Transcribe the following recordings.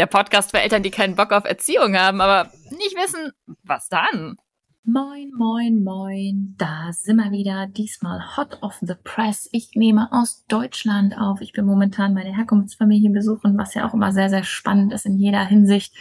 der Podcast für Eltern, die keinen Bock auf Erziehung haben, aber nicht wissen, was dann. Moin, moin, moin. Da sind wir wieder. Diesmal hot off the press. Ich nehme aus Deutschland auf. Ich bin momentan meine Herkunftsfamilie besuchen, was ja auch immer sehr, sehr spannend ist in jeder Hinsicht.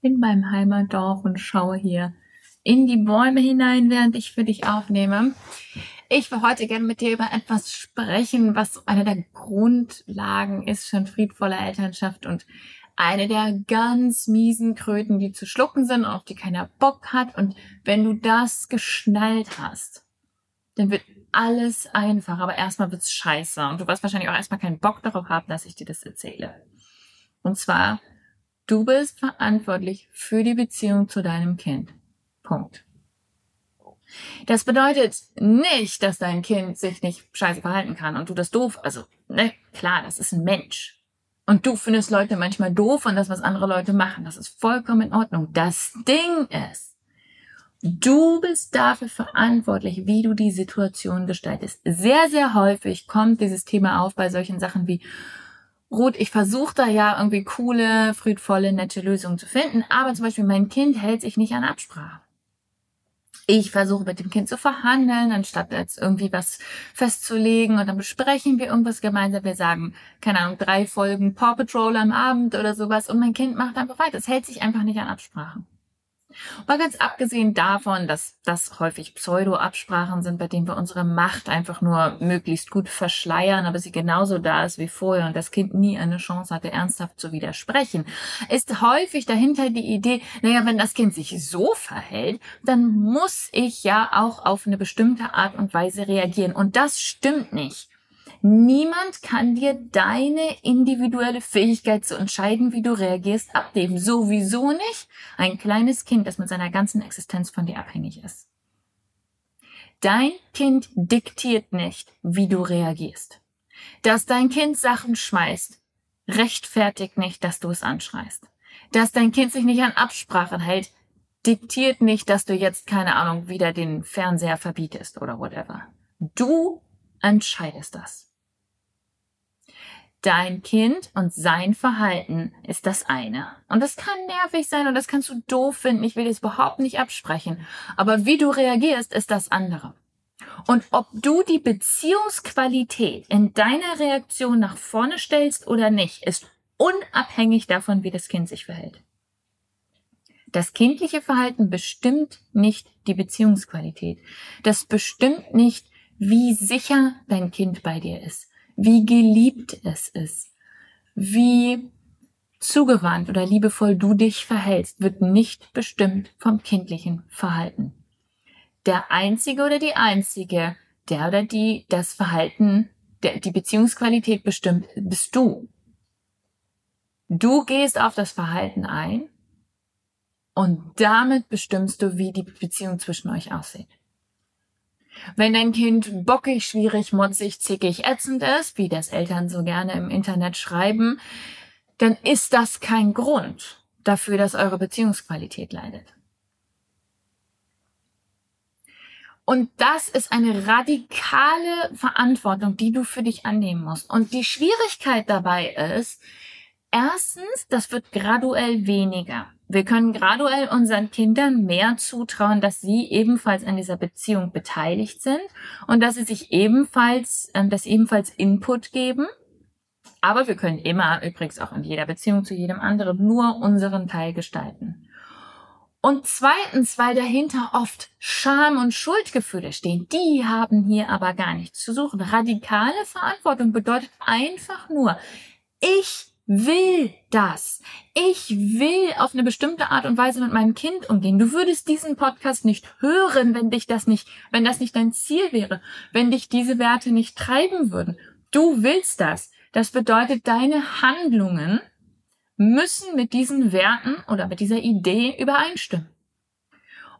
In meinem Heimatdorf und schaue hier in die Bäume hinein, während ich für dich aufnehme. Ich will heute gerne mit dir über etwas sprechen, was eine der Grundlagen ist von friedvoller Elternschaft und eine der ganz miesen Kröten, die zu schlucken sind, auf die keiner Bock hat. Und wenn du das geschnallt hast, dann wird alles einfach, aber erstmal wird's scheiße. Und du wirst wahrscheinlich auch erstmal keinen Bock darauf haben, dass ich dir das erzähle. Und zwar, du bist verantwortlich für die Beziehung zu deinem Kind. Punkt. Das bedeutet nicht, dass dein Kind sich nicht scheiße verhalten kann und du das doof, also, ne, klar, das ist ein Mensch. Und du findest Leute manchmal doof und das, was andere Leute machen. Das ist vollkommen in Ordnung. Das Ding ist, du bist dafür verantwortlich, wie du die Situation gestaltest. Sehr, sehr häufig kommt dieses Thema auf bei solchen Sachen wie, Ruth, ich versuche da ja irgendwie coole, friedvolle, nette Lösungen zu finden, aber zum Beispiel mein Kind hält sich nicht an Absprache ich versuche mit dem Kind zu verhandeln, anstatt jetzt irgendwie was festzulegen und dann besprechen wir irgendwas gemeinsam. Wir sagen, keine Ahnung, drei Folgen Paw Patrol am Abend oder sowas und mein Kind macht einfach weiter. Es hält sich einfach nicht an Absprachen. Mal ganz abgesehen davon, dass das häufig Pseudo-Absprachen sind, bei denen wir unsere Macht einfach nur möglichst gut verschleiern, aber sie genauso da ist wie vorher und das Kind nie eine Chance hatte, ernsthaft zu widersprechen, ist häufig dahinter die Idee, naja, wenn das Kind sich so verhält, dann muss ich ja auch auf eine bestimmte Art und Weise reagieren. Und das stimmt nicht. Niemand kann dir deine individuelle Fähigkeit zu entscheiden, wie du reagierst, abnehmen. Sowieso nicht ein kleines Kind, das mit seiner ganzen Existenz von dir abhängig ist. Dein Kind diktiert nicht, wie du reagierst. Dass dein Kind Sachen schmeißt, rechtfertigt nicht, dass du es anschreist. Dass dein Kind sich nicht an Absprachen hält, diktiert nicht, dass du jetzt, keine Ahnung, wieder den Fernseher verbietest oder whatever. Du entscheidest das. Dein Kind und sein Verhalten ist das eine. Und das kann nervig sein und das kannst du doof finden. Ich will das überhaupt nicht absprechen. Aber wie du reagierst, ist das andere. Und ob du die Beziehungsqualität in deiner Reaktion nach vorne stellst oder nicht, ist unabhängig davon, wie das Kind sich verhält. Das kindliche Verhalten bestimmt nicht die Beziehungsqualität. Das bestimmt nicht, wie sicher dein Kind bei dir ist wie geliebt es ist, wie zugewandt oder liebevoll du dich verhältst, wird nicht bestimmt vom kindlichen Verhalten. Der Einzige oder die Einzige, der oder die das Verhalten, der, die Beziehungsqualität bestimmt, bist du. Du gehst auf das Verhalten ein Und damit bestimmst du, wie die Beziehung zwischen euch aussieht. Wenn dein Kind bockig, schwierig, motzig, zickig, ätzend ist, wie das Eltern so gerne im Internet schreiben, dann ist das kein Grund dafür, dass eure Beziehungsqualität leidet. Und das ist eine radikale Verantwortung, die du für dich annehmen musst. Und die Schwierigkeit dabei ist, erstens, das wird graduell weniger. Wir können graduell unseren Kindern mehr zutrauen, dass sie ebenfalls an dieser Beziehung beteiligt sind und dass sie sich ebenfalls, äh, dass ebenfalls Input geben. Aber wir können immer, übrigens auch in jeder Beziehung zu jedem anderen, nur unseren Teil gestalten. Und zweitens, weil dahinter oft Scham und Schuldgefühle stehen. Die haben hier aber gar nichts zu suchen. Radikale Verantwortung bedeutet einfach nur, ich will das. Ich will auf eine bestimmte Art und Weise mit meinem Kind umgehen. Du würdest diesen Podcast nicht hören, wenn dich das nicht, wenn das nicht dein Ziel wäre, wenn dich diese Werte nicht treiben würden. Du willst das. Das bedeutet, deine Handlungen müssen mit diesen Werten oder mit dieser Idee übereinstimmen.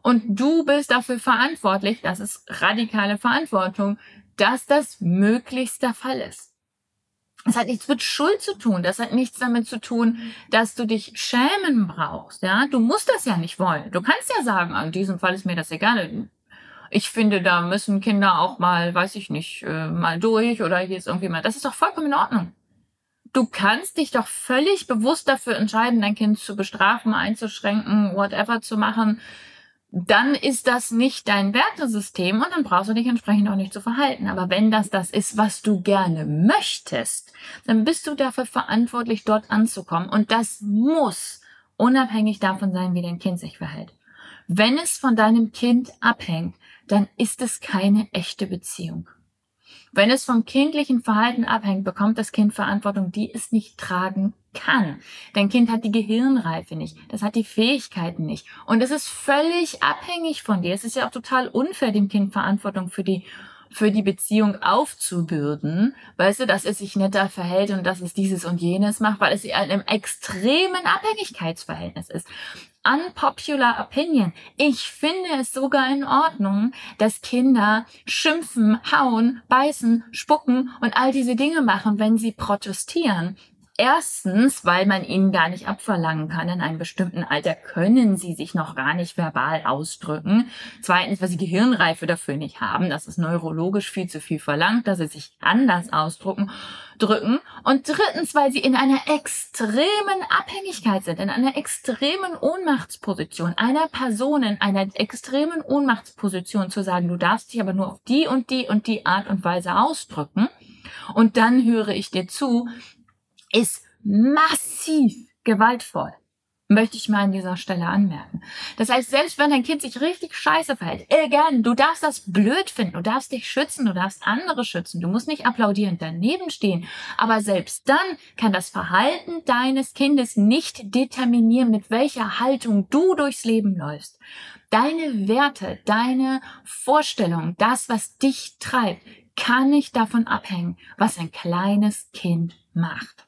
Und du bist dafür verantwortlich, das ist radikale Verantwortung, dass das möglichst der Fall ist. Das hat nichts mit Schuld zu tun. Das hat nichts damit zu tun, dass du dich schämen brauchst. Ja, du musst das ja nicht wollen. Du kannst ja sagen, in diesem Fall ist mir das egal. Ich finde, da müssen Kinder auch mal, weiß ich nicht, äh, mal durch oder hier ist irgendwie mal. Das ist doch vollkommen in Ordnung. Du kannst dich doch völlig bewusst dafür entscheiden, dein Kind zu bestrafen, einzuschränken, whatever zu machen. Dann ist das nicht dein Wertesystem und dann brauchst du dich entsprechend auch nicht zu verhalten. Aber wenn das das ist, was du gerne möchtest, dann bist du dafür verantwortlich, dort anzukommen. Und das muss unabhängig davon sein, wie dein Kind sich verhält. Wenn es von deinem Kind abhängt, dann ist es keine echte Beziehung. Wenn es vom kindlichen Verhalten abhängt, bekommt das Kind Verantwortung, die es nicht tragen kann. Dein Kind hat die Gehirnreife nicht, das hat die Fähigkeiten nicht. Und es ist völlig abhängig von dir. Es ist ja auch total unfair, dem Kind Verantwortung für die für die Beziehung aufzubürden, weißt du, dass es sich netter verhält und dass es dieses und jenes macht, weil es in einem extremen Abhängigkeitsverhältnis ist unpopular opinion. Ich finde es sogar in Ordnung, dass Kinder schimpfen, hauen, beißen, spucken und all diese Dinge machen, wenn sie protestieren. Erstens, weil man ihnen gar nicht abverlangen kann, in einem bestimmten Alter können sie sich noch gar nicht verbal ausdrücken. Zweitens, weil sie Gehirnreife dafür nicht haben. Das ist neurologisch viel zu viel verlangt, dass sie sich anders ausdrücken drücken. Und drittens, weil sie in einer extremen Abhängigkeit sind, in einer extremen Ohnmachtsposition, einer Person in einer extremen Ohnmachtsposition zu sagen, du darfst dich aber nur auf die und die und die Art und Weise ausdrücken. Und dann höre ich dir zu, ist massiv gewaltvoll möchte ich mal an dieser Stelle anmerken. Das heißt, selbst wenn dein Kind sich richtig scheiße verhält, again, du darfst das blöd finden, du darfst dich schützen, du darfst andere schützen, du musst nicht applaudierend daneben stehen, aber selbst dann kann das Verhalten deines Kindes nicht determinieren, mit welcher Haltung du durchs Leben läufst. Deine Werte, deine Vorstellung, das, was dich treibt, kann nicht davon abhängen, was ein kleines Kind macht.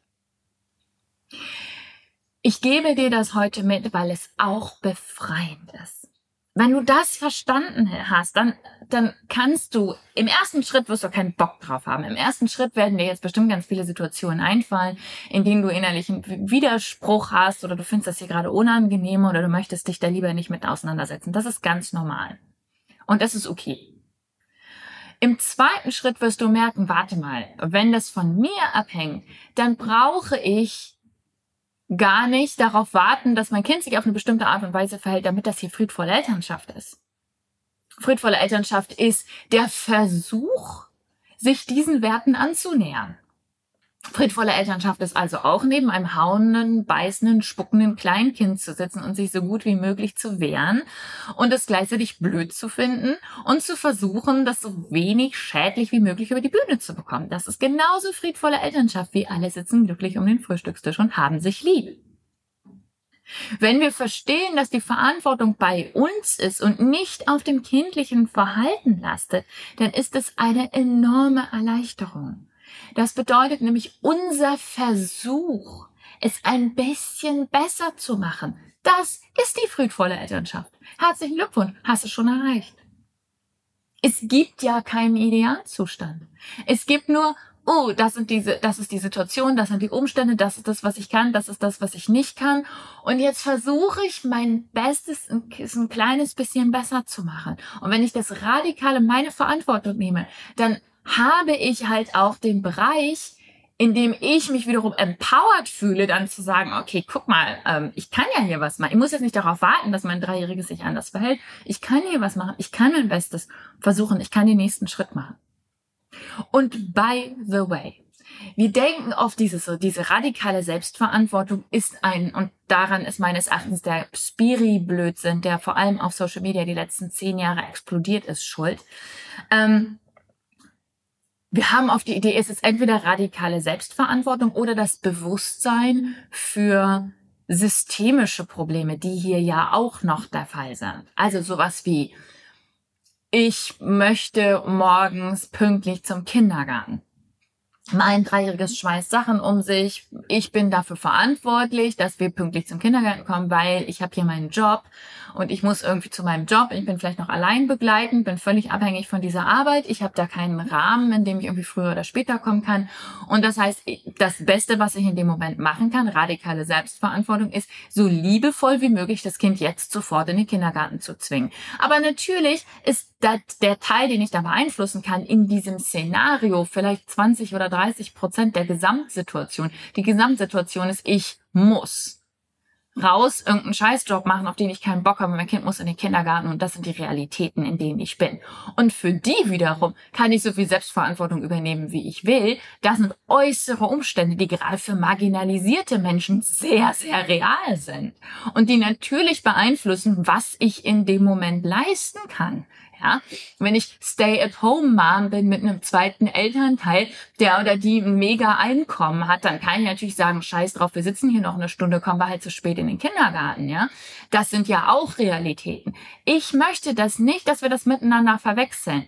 Ich gebe dir das heute mit, weil es auch befreiend ist. Wenn du das verstanden hast, dann, dann kannst du, im ersten Schritt wirst du keinen Bock drauf haben. Im ersten Schritt werden dir jetzt bestimmt ganz viele Situationen einfallen, in denen du innerlichen Widerspruch hast oder du findest das hier gerade unangenehm oder du möchtest dich da lieber nicht mit auseinandersetzen. Das ist ganz normal. Und das ist okay. Im zweiten Schritt wirst du merken, warte mal, wenn das von mir abhängt, dann brauche ich gar nicht darauf warten, dass mein Kind sich auf eine bestimmte Art und Weise verhält, damit das hier friedvolle Elternschaft ist. Friedvolle Elternschaft ist der Versuch, sich diesen Werten anzunähern. Friedvolle Elternschaft ist also auch neben einem hauenden, beißenden, spuckenden Kleinkind zu sitzen und sich so gut wie möglich zu wehren und es gleichzeitig blöd zu finden und zu versuchen, das so wenig schädlich wie möglich über die Bühne zu bekommen. Das ist genauso friedvolle Elternschaft, wie alle sitzen glücklich um den Frühstückstisch und haben sich lieb. Wenn wir verstehen, dass die Verantwortung bei uns ist und nicht auf dem kindlichen Verhalten lastet, dann ist es eine enorme Erleichterung. Das bedeutet nämlich unser Versuch, es ein bisschen besser zu machen. Das ist die friedvolle Elternschaft. Herzlichen Glückwunsch, hast du schon erreicht. Es gibt ja keinen Idealzustand. Es gibt nur, oh, das sind diese, das ist die Situation, das sind die Umstände, das ist das, was ich kann, das ist das, was ich nicht kann. Und jetzt versuche ich mein Bestes, ein, ein kleines bisschen besser zu machen. Und wenn ich das radikale meine Verantwortung nehme, dann habe ich halt auch den Bereich, indem ich mich wiederum empowered fühle, dann zu sagen, okay, guck mal, ähm, ich kann ja hier was machen. Ich muss jetzt nicht darauf warten, dass mein Dreijähriges sich anders verhält. Ich kann hier was machen. Ich kann mein Bestes versuchen. Ich kann den nächsten Schritt machen. Und by the way, wir denken oft dieses so, diese radikale Selbstverantwortung ist ein, und daran ist meines Erachtens der Spiri-Blödsinn, der vor allem auf Social Media die letzten zehn Jahre explodiert ist, schuld. Ähm, wir haben auf die Idee, es ist entweder radikale Selbstverantwortung oder das Bewusstsein für systemische Probleme, die hier ja auch noch der Fall sind. Also sowas wie, ich möchte morgens pünktlich zum Kindergarten. Mein Dreijähriges schmeißt Sachen um sich. Ich bin dafür verantwortlich, dass wir pünktlich zum Kindergarten kommen, weil ich habe hier meinen Job und ich muss irgendwie zu meinem Job. Ich bin vielleicht noch allein begleitend, bin völlig abhängig von dieser Arbeit. Ich habe da keinen Rahmen, in dem ich irgendwie früher oder später kommen kann. Und das heißt, das Beste, was ich in dem Moment machen kann, radikale Selbstverantwortung, ist, so liebevoll wie möglich das Kind jetzt sofort in den Kindergarten zu zwingen. Aber natürlich ist das der Teil, den ich da beeinflussen kann, in diesem Szenario vielleicht 20 oder 30 Prozent der Gesamtsituation. Die Gesamtsituation ist, ich muss raus irgendeinen Scheißjob machen, auf den ich keinen Bock habe. Mein Kind muss in den Kindergarten und das sind die Realitäten, in denen ich bin. Und für die wiederum kann ich so viel Selbstverantwortung übernehmen, wie ich will. Das sind äußere Umstände, die gerade für marginalisierte Menschen sehr, sehr real sind und die natürlich beeinflussen, was ich in dem Moment leisten kann. Ja, wenn ich Stay-at-home-Mom bin mit einem zweiten Elternteil, der oder die mega Einkommen hat, dann kann ich natürlich sagen, scheiß drauf, wir sitzen hier noch eine Stunde, kommen wir halt zu spät in den Kindergarten, ja. Das sind ja auch Realitäten. Ich möchte das nicht, dass wir das miteinander verwechseln.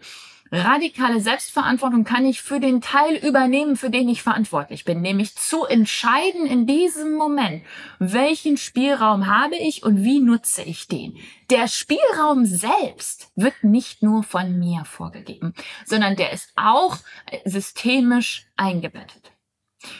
Radikale Selbstverantwortung kann ich für den Teil übernehmen, für den ich verantwortlich bin, nämlich zu entscheiden in diesem Moment, welchen Spielraum habe ich und wie nutze ich den. Der Spielraum selbst wird nicht nur von mir vorgegeben, sondern der ist auch systemisch eingebettet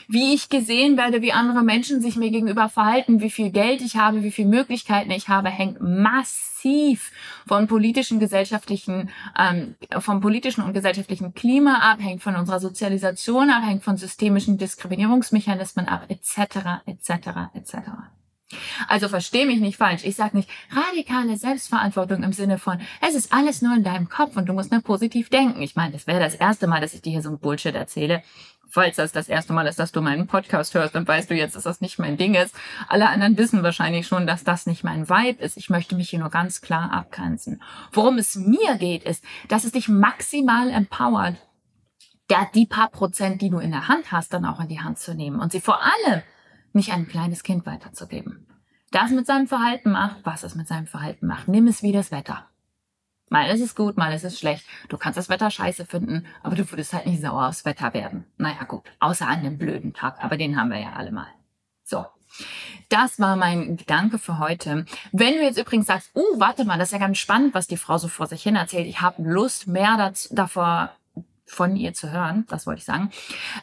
wie ich gesehen werde, wie andere Menschen sich mir gegenüber verhalten, wie viel Geld ich habe, wie viele Möglichkeiten ich habe, hängt massiv von politischen, gesellschaftlichen, ähm, vom politischen und gesellschaftlichen Klima ab, hängt von unserer Sozialisation ab, hängt von systemischen Diskriminierungsmechanismen ab, etc., etc., etc. Also versteh mich nicht falsch. Ich sage nicht radikale Selbstverantwortung im Sinne von, es ist alles nur in deinem Kopf und du musst nur positiv denken. Ich meine, das wäre das erste Mal, dass ich dir hier so ein Bullshit erzähle falls das das erste Mal ist, dass du meinen Podcast hörst, dann weißt du jetzt, dass das nicht mein Ding ist. Alle anderen wissen wahrscheinlich schon, dass das nicht mein Vibe ist. Ich möchte mich hier nur ganz klar abgrenzen. Worum es mir geht, ist, dass es dich maximal empowert, die paar Prozent, die du in der Hand hast, dann auch in die Hand zu nehmen und sie vor allem nicht an ein kleines Kind weiterzugeben. Das mit seinem Verhalten macht, was es mit seinem Verhalten macht. Nimm es wie das Wetter. Mal ist es gut, mal ist es schlecht. Du kannst das Wetter scheiße finden, aber du würdest halt nicht sauer aufs Wetter werden. Naja, gut. Außer an dem blöden Tag. Aber den haben wir ja alle mal. So. Das war mein Gedanke für heute. Wenn du jetzt übrigens sagst, uh, warte mal, das ist ja ganz spannend, was die Frau so vor sich hin erzählt. Ich habe Lust, mehr dazu, davor von ihr zu hören, das wollte ich sagen,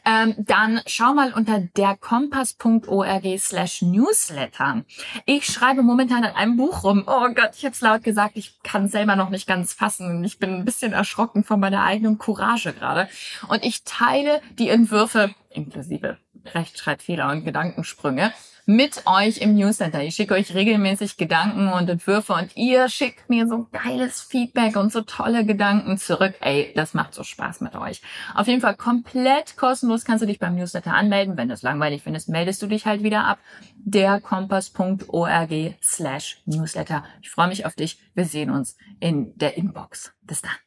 ähm, dann schau mal unter derkompass.org slash newsletter. Ich schreibe momentan an einem Buch rum. Oh Gott, ich habe es laut gesagt, ich kann selber noch nicht ganz fassen. Ich bin ein bisschen erschrocken von meiner eigenen Courage gerade. Und ich teile die Entwürfe inklusive Rechtschreibfehler und Gedankensprünge mit euch im Newsletter. Ich schicke euch regelmäßig Gedanken und Entwürfe und ihr schickt mir so geiles Feedback und so tolle Gedanken zurück. Ey, das macht so Spaß mit euch. Auf jeden Fall komplett kostenlos kannst du dich beim Newsletter anmelden. Wenn du es langweilig findest, meldest du dich halt wieder ab. derkompass.org slash Newsletter. Ich freue mich auf dich. Wir sehen uns in der Inbox. Bis dann.